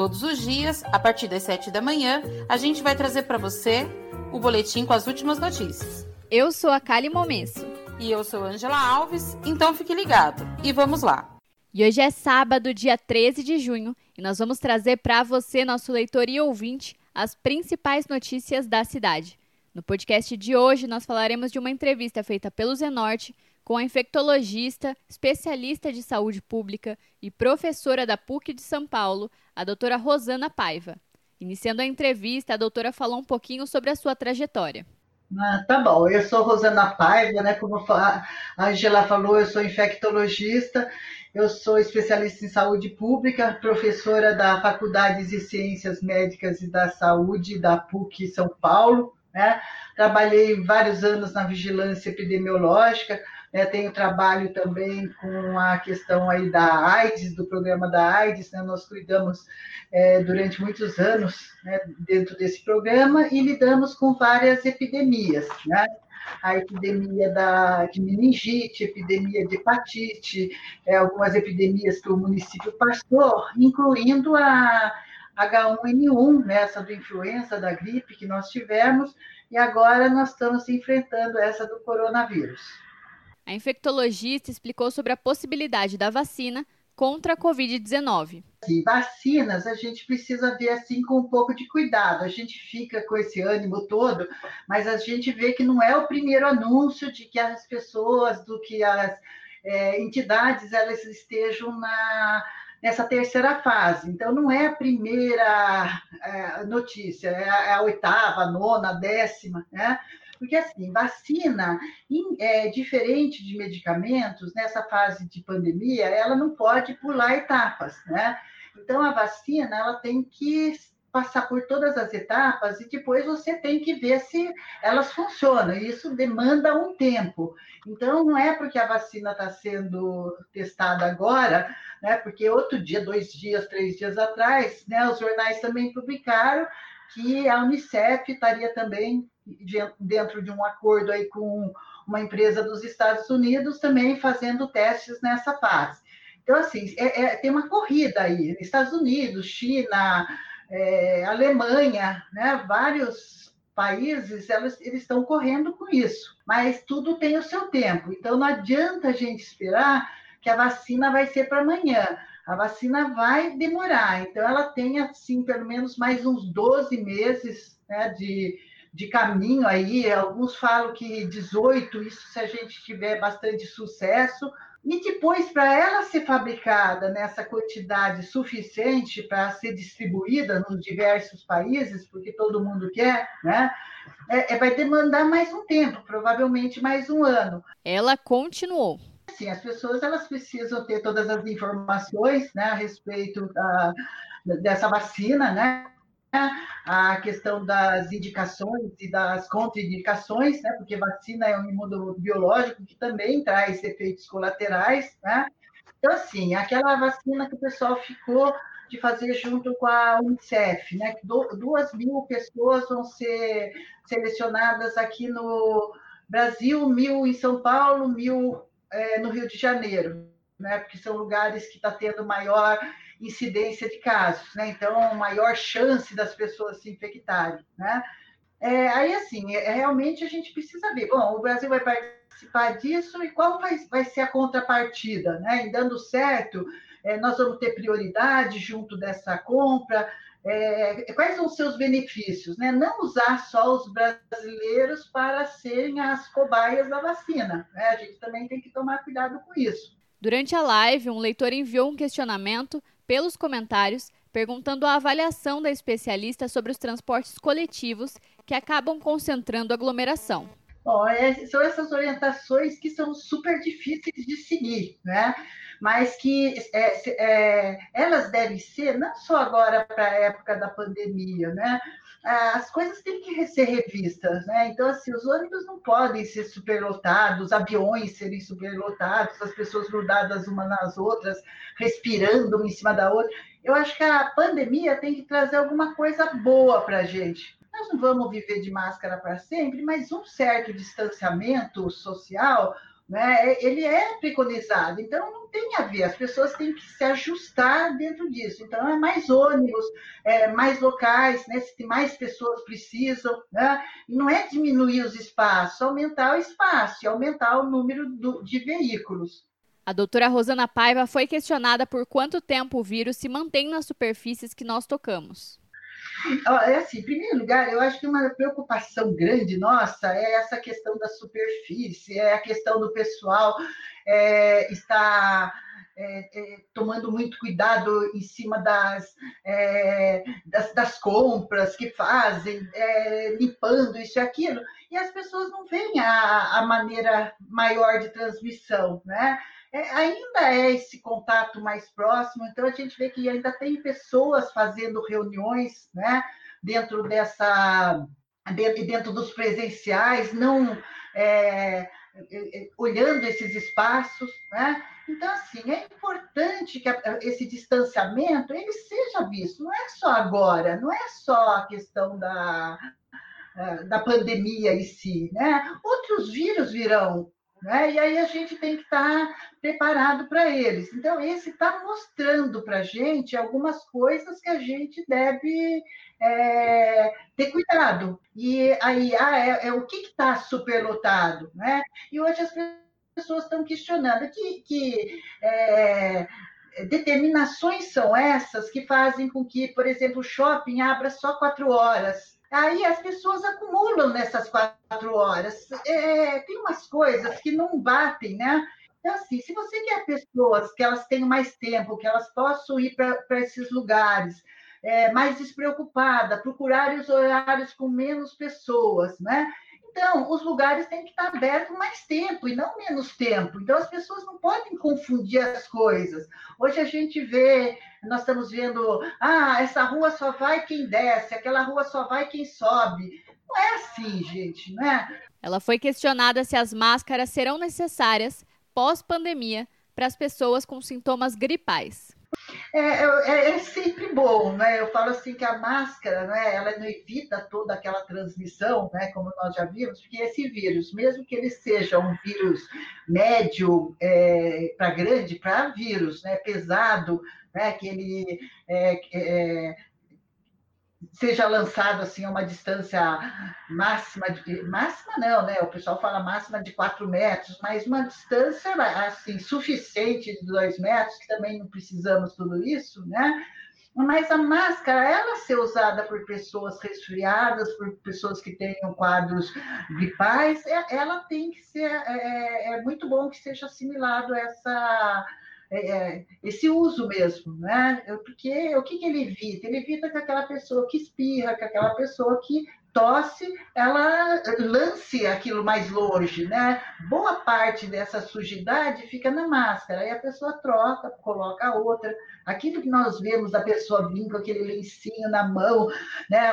Todos os dias, a partir das 7 da manhã, a gente vai trazer para você o boletim com as últimas notícias. Eu sou a Kali Momesso. E eu sou Angela Alves, então fique ligado. E vamos lá. E hoje é sábado, dia 13 de junho, e nós vamos trazer para você, nosso leitor e ouvinte, as principais notícias da cidade. No podcast de hoje, nós falaremos de uma entrevista feita pelo Zenorte com a infectologista, especialista de saúde pública e professora da PUC de São Paulo, a doutora Rosana Paiva. Iniciando a entrevista, a doutora falou um pouquinho sobre a sua trajetória. Ah, tá bom, eu sou Rosana Paiva, né? Como a Angela falou, eu sou infectologista, eu sou especialista em saúde pública, professora da Faculdade de Ciências Médicas e da Saúde da PUC São Paulo, né? Trabalhei vários anos na vigilância epidemiológica, né, tenho trabalho também com a questão aí da AIDS, do programa da AIDS, né, nós cuidamos é, durante muitos anos né, dentro desse programa e lidamos com várias epidemias, né? a epidemia da, de meningite, epidemia de hepatite, é, algumas epidemias que o município passou, incluindo a H1N1, né, essa do influenza, da gripe que nós tivemos, e agora nós estamos enfrentando essa do coronavírus. A infectologista explicou sobre a possibilidade da vacina contra a Covid-19. Vacinas a gente precisa ver assim com um pouco de cuidado. A gente fica com esse ânimo todo, mas a gente vê que não é o primeiro anúncio de que as pessoas, do que as é, entidades elas estejam na, nessa terceira fase. Então, não é a primeira é, notícia, é a, é a, oitava, a nona, a décima, né? Porque, assim, vacina, é diferente de medicamentos, nessa fase de pandemia, ela não pode pular etapas, né? Então, a vacina, ela tem que passar por todas as etapas e depois você tem que ver se elas funcionam. Isso demanda um tempo. Então, não é porque a vacina está sendo testada agora, né? Porque outro dia, dois dias, três dias atrás, né? Os jornais também publicaram que a Unicef estaria também dentro de um acordo aí com uma empresa dos Estados Unidos também fazendo testes nessa fase. Então, assim, é, é, tem uma corrida aí, Estados Unidos, China, é, Alemanha, né, vários países, elas, eles estão correndo com isso, mas tudo tem o seu tempo, então não adianta a gente esperar que a vacina vai ser para amanhã, a vacina vai demorar, então ela tem, assim, pelo menos mais uns 12 meses né, de, de caminho aí, alguns falam que 18, isso se a gente tiver bastante sucesso, e depois, para ela ser fabricada nessa quantidade suficiente para ser distribuída nos diversos países, porque todo mundo quer, né? É, é, vai demandar mais um tempo, provavelmente mais um ano. Ela continuou. Sim, as pessoas elas precisam ter todas as informações né, a respeito da, dessa vacina, né? A questão das indicações e das contraindicações, né? Porque vacina é um imunobiológico que também traz efeitos colaterais, né? Então, assim, aquela vacina que o pessoal ficou de fazer junto com a Unicef, né? Duas mil pessoas vão ser selecionadas aqui no Brasil, mil em São Paulo, mil é, no Rio de Janeiro, né? Porque são lugares que está tendo maior incidência de casos, né? Então, maior chance das pessoas se infectarem, né? É, aí, assim, é, realmente a gente precisa ver. Bom, o Brasil vai participar disso e qual vai, vai ser a contrapartida, né? Em dando certo, é, nós vamos ter prioridade junto dessa compra. É, quais são os seus benefícios? Né? Não usar só os brasileiros para serem as cobaias da vacina. Né? A gente também tem que tomar cuidado com isso. Durante a live, um leitor enviou um questionamento pelos comentários perguntando a avaliação da especialista sobre os transportes coletivos que acabam concentrando aglomeração. Bom, é, são essas orientações que são super difíceis de seguir, né? Mas que é, é, elas devem ser, não só agora para a época da pandemia, né? As coisas têm que ser revistas, né? Então, assim, os ônibus não podem ser superlotados, os aviões serem superlotados, as pessoas grudadas umas nas outras, respirando uma em cima da outra. Eu acho que a pandemia tem que trazer alguma coisa boa para a gente nós não vamos viver de máscara para sempre, mas um certo distanciamento social, né, ele é preconizado. Então, não tem a ver, as pessoas têm que se ajustar dentro disso. Então, é mais ônibus, é mais locais, né, se mais pessoas precisam. Né, não é diminuir os espaços, aumentar o espaço aumentar o número do, de veículos. A doutora Rosana Paiva foi questionada por quanto tempo o vírus se mantém nas superfícies que nós tocamos. É assim, em primeiro lugar, eu acho que uma preocupação grande nossa é essa questão da superfície, é a questão do pessoal é, estar é, é, tomando muito cuidado em cima das, é, das, das, compras que fazem, é, limpando isso e aquilo, e as pessoas não veem a, a maneira maior de transmissão, né? É, ainda é esse contato mais próximo, então a gente vê que ainda tem pessoas fazendo reuniões né, dentro dessa dentro, dentro dos presenciais, não é, é, é, olhando esses espaços, né? Então, assim, é importante que esse distanciamento ele seja visto, não é só agora, não é só a questão da, da pandemia em si, né? Outros vírus virão né? E aí a gente tem que estar tá preparado para eles. Então, esse está mostrando para a gente algumas coisas que a gente deve é, ter cuidado. E aí, ah, é, é o que está superlotado? Né? E hoje as pessoas estão questionando que, que é, determinações são essas que fazem com que, por exemplo, o shopping abra só quatro horas Aí as pessoas acumulam nessas quatro horas. É, tem umas coisas que não batem, né? Então, assim, se você quer pessoas que elas tenham mais tempo, que elas possam ir para esses lugares, é, mais despreocupada, procurar os horários com menos pessoas, né? Então, os lugares têm que estar abertos mais tempo e não menos tempo. Então, as pessoas não podem confundir as coisas. Hoje a gente vê, nós estamos vendo, ah, essa rua só vai quem desce, aquela rua só vai quem sobe. Não é assim, gente, não é? Ela foi questionada se as máscaras serão necessárias pós-pandemia para as pessoas com sintomas gripais. É, é, é, sempre bom, né? Eu falo assim que a máscara, né, ela não evita toda aquela transmissão, né, como nós já vimos, porque esse vírus, mesmo que ele seja um vírus médio é, para grande, para vírus, né, pesado, né, que ele é, é seja lançado assim a uma distância máxima de máxima não, né? O pessoal fala máxima de 4 metros, mas uma distância assim suficiente de 2 metros, que também não precisamos tudo isso, né? Mas a máscara, ela ser usada por pessoas resfriadas, por pessoas que tenham quadros gripais, é, ela tem que ser, é, é, é muito bom que seja assimilado essa é, é, esse uso mesmo, né? Porque o que, que ele evita? Ele evita que aquela pessoa que espirra, que aquela pessoa que tosse, ela lance aquilo mais longe, né? Boa parte dessa sujidade fica na máscara, aí a pessoa troca, coloca outra. Aquilo que nós vemos da pessoa vindo com aquele lencinho na mão, né?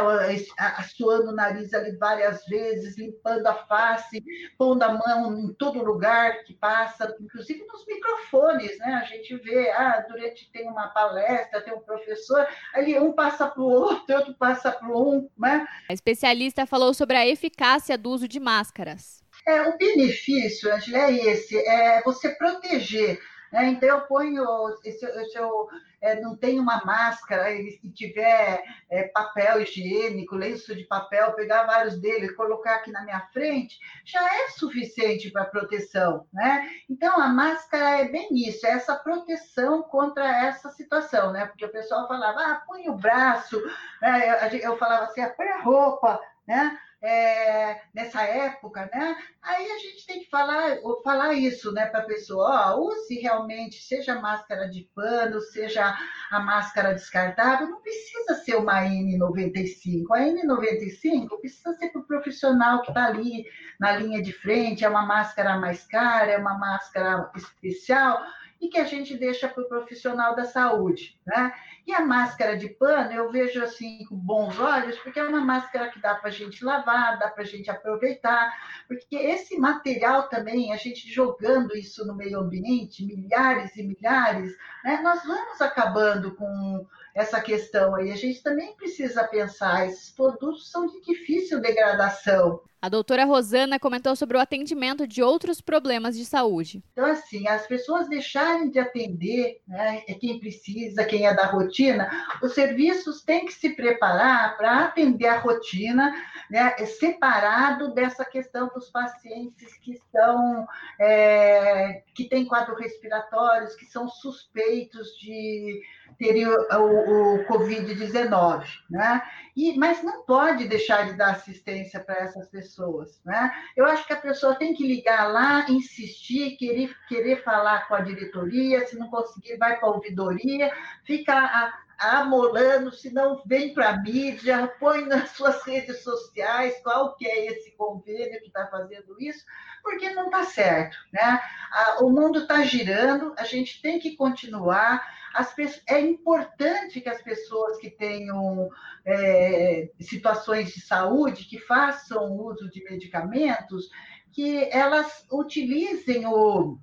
Assoando o nariz ali várias vezes, limpando a face, pondo a mão em todo lugar que passa, inclusive nos microfones, né? A gente vê, ah, durante tem uma palestra, tem um professor, ali um passa para o outro, outro passa para um, né? A especialista falou sobre a eficácia do uso de máscaras. É, o benefício, Angela, é esse, é você proteger né? Então, eu ponho, se eu, se eu é, não tenho uma máscara e tiver é, papel higiênico, lenço de papel, pegar vários deles, colocar aqui na minha frente, já é suficiente para proteção. Né? Então, a máscara é bem isso, é essa proteção contra essa situação, né? porque o pessoal falava, ah, põe o braço, né? eu, eu falava assim, ah, põe a roupa, né? É, nessa época, né? Aí a gente tem que falar, falar isso, né, para a pessoa, ó, use realmente, seja máscara de pano, seja a máscara descartável, não precisa ser uma N95. A N95 precisa ser para o profissional que está ali na linha de frente, é uma máscara mais cara, é uma máscara especial e que a gente deixa para o profissional da saúde, né? E a máscara de pano eu vejo assim com bons olhos, porque é uma máscara que dá para a gente lavar, dá para a gente aproveitar, porque esse material também, a gente jogando isso no meio ambiente, milhares e milhares, né? Nós vamos acabando com essa questão aí. A gente também precisa pensar, esses produtos são de difícil degradação. A doutora Rosana comentou sobre o atendimento de outros problemas de saúde. Então, assim, as pessoas deixarem de atender né, é quem precisa, quem é da rotina, os serviços têm que se preparar para atender a rotina, né, separado dessa questão dos pacientes que estão, é, que têm quadros respiratórios, que são suspeitos de ter o, o Covid-19, né? E, mas não pode deixar de dar assistência para essas pessoas, né? Eu acho que a pessoa tem que ligar lá, insistir, querer, querer falar com a diretoria, se não conseguir, vai para a ouvidoria, fica amolando, se não vem para a mídia, põe nas suas redes sociais qual que é esse convênio que está fazendo isso, porque não está certo, né? O mundo está girando, a gente tem que continuar, pessoas, é importante que as pessoas que tenham é, situações de saúde, que façam uso de medicamentos, que elas utilizem o,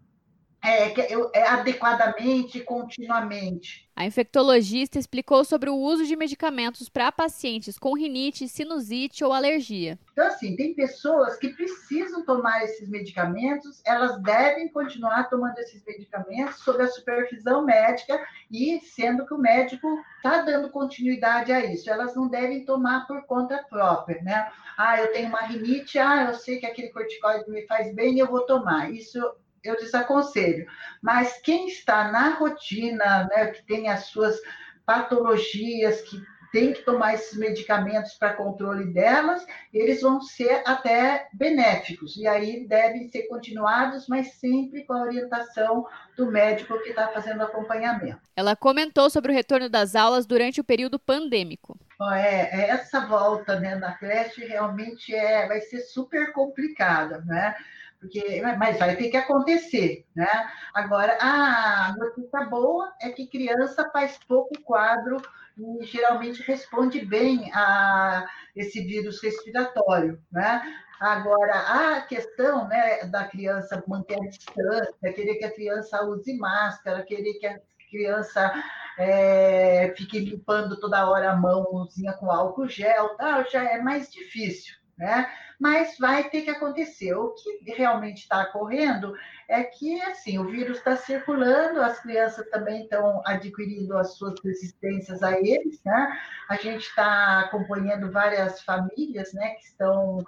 é, é, adequadamente, continuamente. A infectologista explicou sobre o uso de medicamentos para pacientes com rinite, sinusite ou alergia. Então, assim, tem pessoas que precisam tomar esses medicamentos, elas devem continuar tomando esses medicamentos sob a supervisão médica e sendo que o médico está dando continuidade a isso. Elas não devem tomar por conta própria, né? Ah, eu tenho uma rinite, ah, eu sei que aquele corticoide me faz bem, eu vou tomar. Isso eu desaconselho. Mas quem está na rotina, né, que tem as suas patologias, que tem que tomar esses medicamentos para controle delas, eles vão ser até benéficos, e aí devem ser continuados, mas sempre com a orientação do médico que está fazendo acompanhamento. Ela comentou sobre o retorno das aulas durante o período pandêmico. É, é, essa volta né, na creche realmente é, vai ser super complicada, né? Porque, mas vai ter que acontecer, né? Agora, a notícia boa é que criança faz pouco quadro e geralmente responde bem a esse vírus respiratório, né? Agora, a questão né, da criança manter a distância, querer que a criança use máscara, querer que a criança é, fique limpando toda hora a mãozinha com álcool gel, tal, já é mais difícil, né? Mas vai ter que acontecer. O que realmente está ocorrendo é que assim o vírus está circulando, as crianças também estão adquirindo as suas resistências a eles, né? A gente está acompanhando várias famílias, né, que estão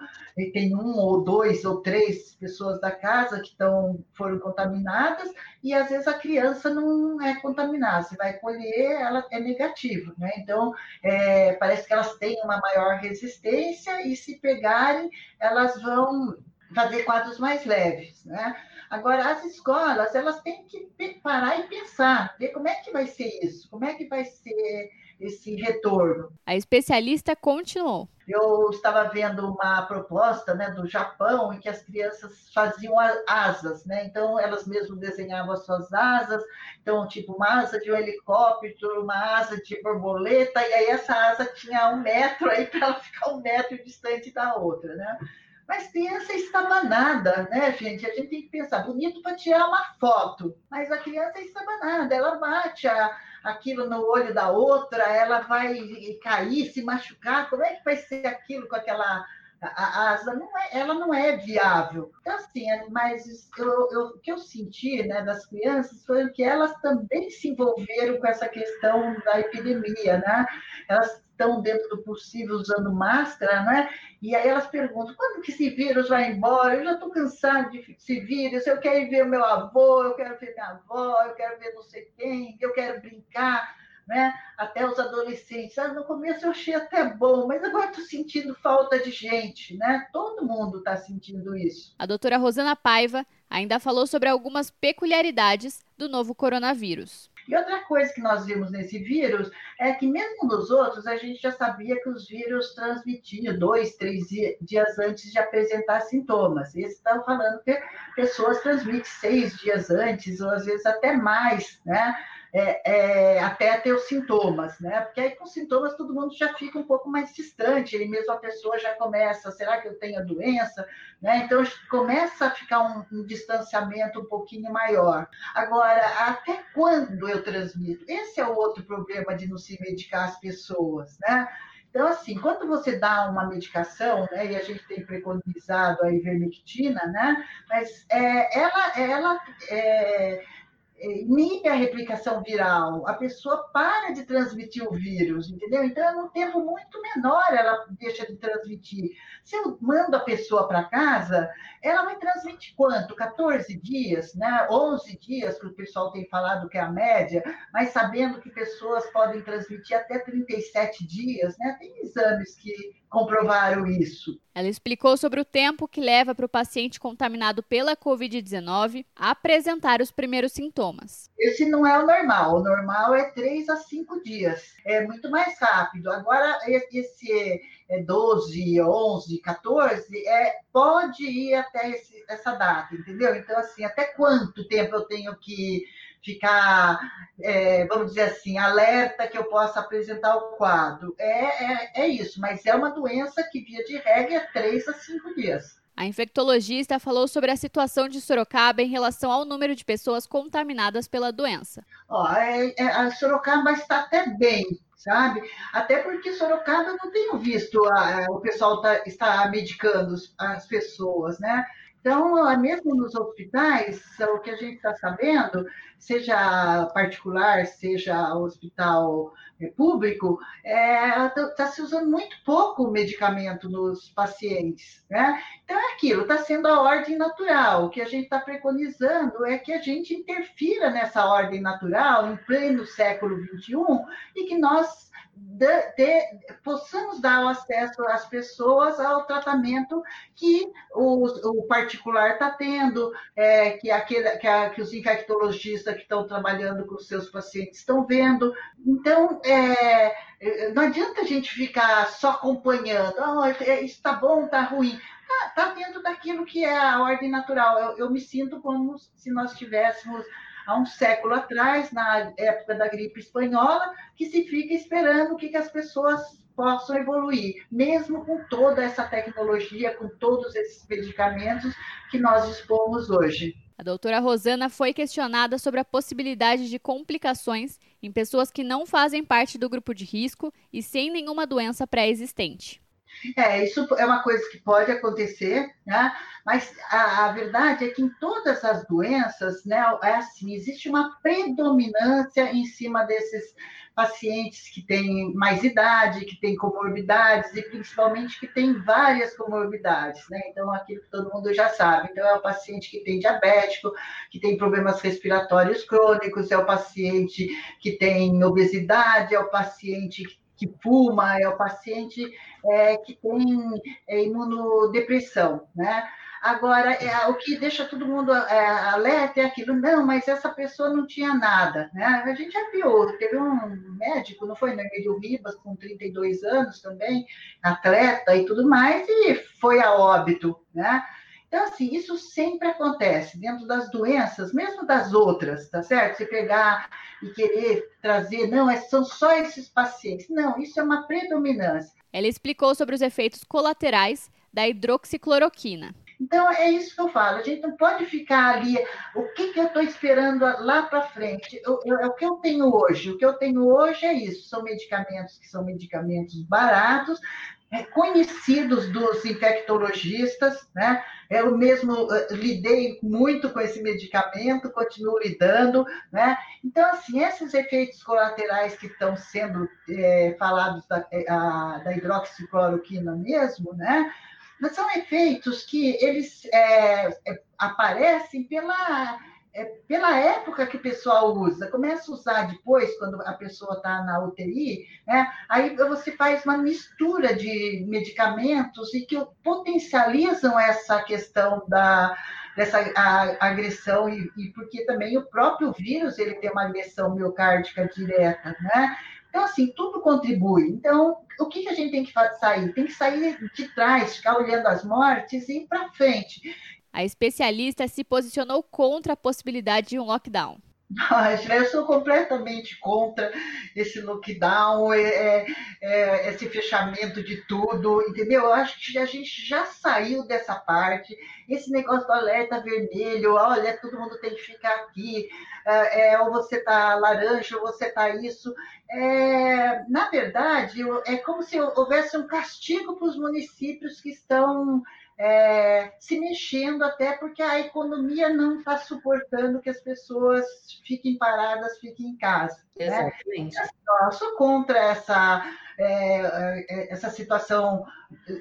tem um ou dois ou três pessoas da casa que estão foram contaminadas e às vezes a criança não é contaminada. Você vai colher, ela é negativa, né? Então é, parece que elas têm uma maior resistência e se pegarem, elas vão fazer quadros mais leves, né? Agora, as escolas, elas têm que parar e pensar, ver como é que vai ser isso, como é que vai ser esse retorno. A especialista continuou. Eu estava vendo uma proposta né, do Japão em que as crianças faziam asas, né? Então elas mesmas desenhavam as suas asas, então tipo uma asa de um helicóptero, uma asa de borboleta, e aí essa asa tinha um metro aí para ela ficar um metro distante da outra, né? Mas criança é estabanada, né, gente? A gente tem que pensar, bonito para tirar uma foto, mas a criança é estabanada, ela bate a, aquilo no olho da outra, ela vai cair, se machucar, como é que vai ser aquilo com aquela a asa não é, ela não é viável. Então, assim, é, mas eu, eu, o que eu senti né, das crianças foi que elas também se envolveram com essa questão da epidemia, né? Elas estão dentro do possível usando máscara, né? E aí elas perguntam, quando que esse vírus vai embora? Eu já estou cansado desse vírus, eu quero ver o meu avô, eu quero ver minha avó, eu quero ver não sei quem, eu quero brincar. Né? Até os adolescentes. Ah, no começo eu achei até bom, mas agora estou sentindo falta de gente, né? Todo mundo está sentindo isso. A doutora Rosana Paiva ainda falou sobre algumas peculiaridades do novo coronavírus. E outra coisa que nós vimos nesse vírus é que, mesmo nos outros, a gente já sabia que os vírus transmitiam dois, três dias antes de apresentar sintomas. Esse está falando que pessoas transmitem seis dias antes, ou às vezes até mais, né? É, é, até ter os sintomas, né? Porque aí com sintomas todo mundo já fica um pouco mais distante, e mesmo a pessoa já começa, será que eu tenho a doença? Né? Então começa a ficar um, um distanciamento um pouquinho maior. Agora, até quando eu transmito? Esse é o outro problema de não se medicar as pessoas, né? Então, assim, quando você dá uma medicação, né, e a gente tem preconizado a ivermectina, né, mas é, ela, ela é, inibe a replicação viral, a pessoa para de transmitir o vírus, entendeu? Então, é um tempo muito menor ela deixa de transmitir. Se eu mando a pessoa para casa, ela vai transmitir quanto? 14 dias, né? 11 dias, que o pessoal tem falado que é a média, mas sabendo que pessoas podem transmitir até 37 dias, né? Tem exames que comprovaram isso. Ela explicou sobre o tempo que leva para o paciente contaminado pela Covid-19 apresentar os primeiros sintomas. Esse não é o normal. O normal é 3 a 5 dias. É muito mais rápido. Agora, esse é 12, 11, 14, é, pode ir até esse, essa data, entendeu? Então, assim, até quanto tempo eu tenho que ficar, é, vamos dizer assim, alerta que eu possa apresentar o quadro. É, é, é isso, mas é uma doença que, via de regra, é 3 a 5 dias. A infectologista falou sobre a situação de Sorocaba em relação ao número de pessoas contaminadas pela doença. Ó, é, é, a Sorocaba está até bem, sabe? Até porque Sorocaba eu não tenho visto a, o pessoal tá, está medicando as pessoas, né? Então, mesmo nos hospitais, o que a gente está sabendo, seja particular, seja hospital é, público, está é, tá se usando muito pouco medicamento nos pacientes. Né? Então, é aquilo, está sendo a ordem natural. O que a gente está preconizando é que a gente interfira nessa ordem natural em pleno século XXI e que nós de, de, possamos dar o acesso às pessoas ao tratamento que o, o particular está tendo, é, que, aquele, que, a, que, os infectologistas que estão trabalhando com seus pacientes estão vendo. Então, é, não adianta a gente ficar só acompanhando, oh, isso está bom, está ruim. Está tá dentro daquilo que é a ordem natural. Eu, eu me sinto como se nós tivéssemos há um século atrás, na época da gripe espanhola, que se fica esperando que, que as pessoas possam evoluir, mesmo com toda essa tecnologia, com todos esses medicamentos que nós dispomos hoje. A doutora Rosana foi questionada sobre a possibilidade de complicações em pessoas que não fazem parte do grupo de risco e sem nenhuma doença pré-existente. É, isso é uma coisa que pode acontecer, né? mas a, a, verdade é que em todas as doenças, né, é assim, existe uma predominância em cima desses pacientes que têm mais idade, que têm comorbidades e principalmente que têm várias comorbidades, né? Então, aquilo que todo mundo já sabe. Então, é o paciente que tem diabético, que tem problemas respiratórios crônicos, é o paciente que tem obesidade, é o paciente que que fuma, é o paciente é, que tem é, imunodepressão, né? Agora, é, o que deixa todo mundo é, alerta é aquilo, não, mas essa pessoa não tinha nada, né? A gente já viu, teve um médico, não foi, né? Emílio Ribas, com 32 anos também, atleta e tudo mais, e foi a óbito, né? Então, assim, isso sempre acontece dentro das doenças, mesmo das outras, tá certo? Você pegar e querer trazer, não, é, são só esses pacientes. Não, isso é uma predominância. Ela explicou sobre os efeitos colaterais da hidroxicloroquina. Então, é isso que eu falo. A gente não pode ficar ali, o que, que eu estou esperando lá para frente? Eu, eu, é o que eu tenho hoje. O que eu tenho hoje é isso: são medicamentos que são medicamentos baratos, é, conhecidos dos infectologistas, né? Eu mesmo uh, lidei muito com esse medicamento, continuo lidando, né? Então, assim, esses efeitos colaterais que estão sendo é, falados da, é, a, da hidroxicloroquina mesmo, né? Mas são efeitos que eles é, aparecem pela é, pela época que o pessoal usa, começa a usar depois, quando a pessoa está na UTI, né? aí você faz uma mistura de medicamentos e que potencializam essa questão da, dessa agressão, e, e, porque também o próprio vírus ele tem uma agressão miocárdica direta, né? Então, assim, tudo contribui. Então, o que, que a gente tem que sair? Tem que sair de trás, ficar olhando as mortes e ir para frente. A especialista se posicionou contra a possibilidade de um lockdown. eu sou completamente contra esse lockdown, é, é, é, esse fechamento de tudo, entendeu? Eu acho que a gente já saiu dessa parte. Esse negócio do alerta vermelho, olha, todo mundo tem que ficar aqui, é, é ou você tá laranja, ou você tá isso. É, na verdade, é como se houvesse um castigo para os municípios que estão é, se mexendo, até porque a economia não está suportando que as pessoas fiquem paradas, fiquem em casa. Né? Exatamente. Né? Eu sou contra essa, é, é, essa situação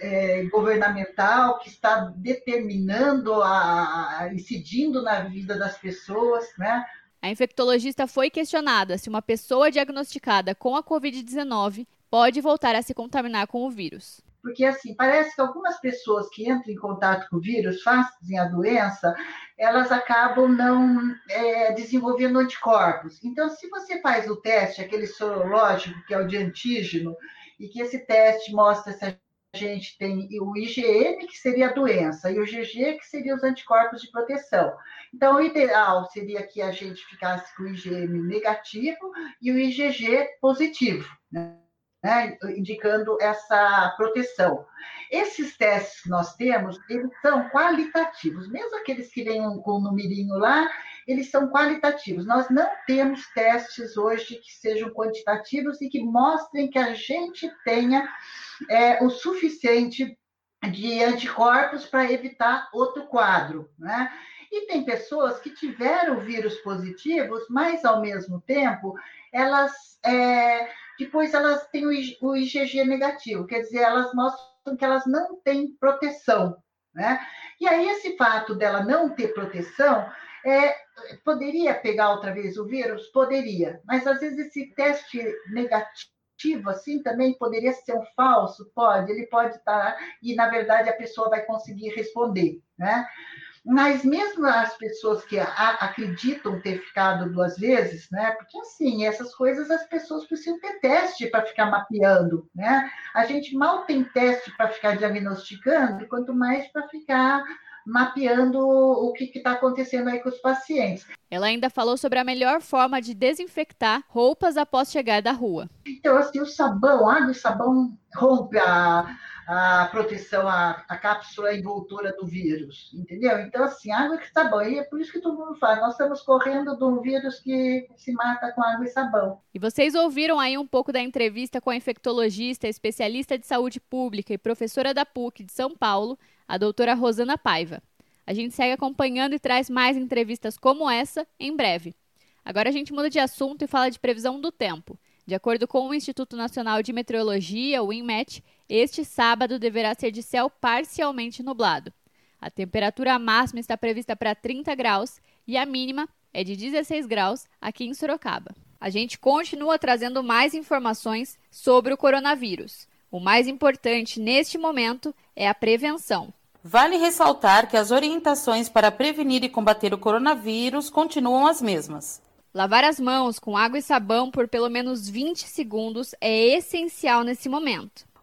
é, governamental que está determinando, a, a, incidindo na vida das pessoas, né? A infectologista foi questionada se uma pessoa diagnosticada com a Covid-19 pode voltar a se contaminar com o vírus. Porque, assim, parece que algumas pessoas que entram em contato com o vírus, fazem a doença, elas acabam não é, desenvolvendo anticorpos. Então, se você faz o teste, aquele sorológico, que é o de antígeno, e que esse teste mostra se a gente tem o IgM, que seria a doença, e o GG, que seria os anticorpos de proteção. Então, o ideal seria que a gente ficasse com o IgM negativo e o IgG positivo, né? Né, indicando essa proteção. Esses testes que nós temos, eles são qualitativos, mesmo aqueles que vêm com o numerinho lá, eles são qualitativos. Nós não temos testes hoje que sejam quantitativos e que mostrem que a gente tenha é, o suficiente de anticorpos para evitar outro quadro, né? E tem pessoas que tiveram vírus positivos, mas ao mesmo tempo elas é, depois elas têm o IgG negativo, quer dizer, elas mostram que elas não têm proteção, né? E aí esse fato dela não ter proteção é, poderia pegar outra vez o vírus? Poderia, mas às vezes esse teste negativo assim também poderia ser um falso? Pode, ele pode estar, e na verdade a pessoa vai conseguir responder, né? Mas mesmo as pessoas que acreditam ter ficado duas vezes, né? Porque assim, essas coisas as pessoas precisam ter teste para ficar mapeando, né? A gente mal tem teste para ficar diagnosticando, quanto mais para ficar mapeando o que está acontecendo aí com os pacientes. Ela ainda falou sobre a melhor forma de desinfectar roupas após chegar da rua. Então, assim, o sabão, água e sabão rompe a, a proteção, a, a cápsula envoltura do vírus, entendeu? Então, assim, água e sabão. E é por isso que todo mundo fala, nós estamos correndo de um vírus que se mata com água e sabão. E vocês ouviram aí um pouco da entrevista com a infectologista, especialista de saúde pública e professora da PUC de São Paulo, a doutora Rosana Paiva. A gente segue acompanhando e traz mais entrevistas como essa em breve. Agora a gente muda de assunto e fala de previsão do tempo. De acordo com o Instituto Nacional de Meteorologia, o INMET, este sábado deverá ser de céu parcialmente nublado. A temperatura máxima está prevista para 30 graus e a mínima é de 16 graus aqui em Sorocaba. A gente continua trazendo mais informações sobre o coronavírus. O mais importante neste momento é a prevenção. Vale ressaltar que as orientações para prevenir e combater o coronavírus continuam as mesmas. Lavar as mãos com água e sabão por pelo menos 20 segundos é essencial nesse momento.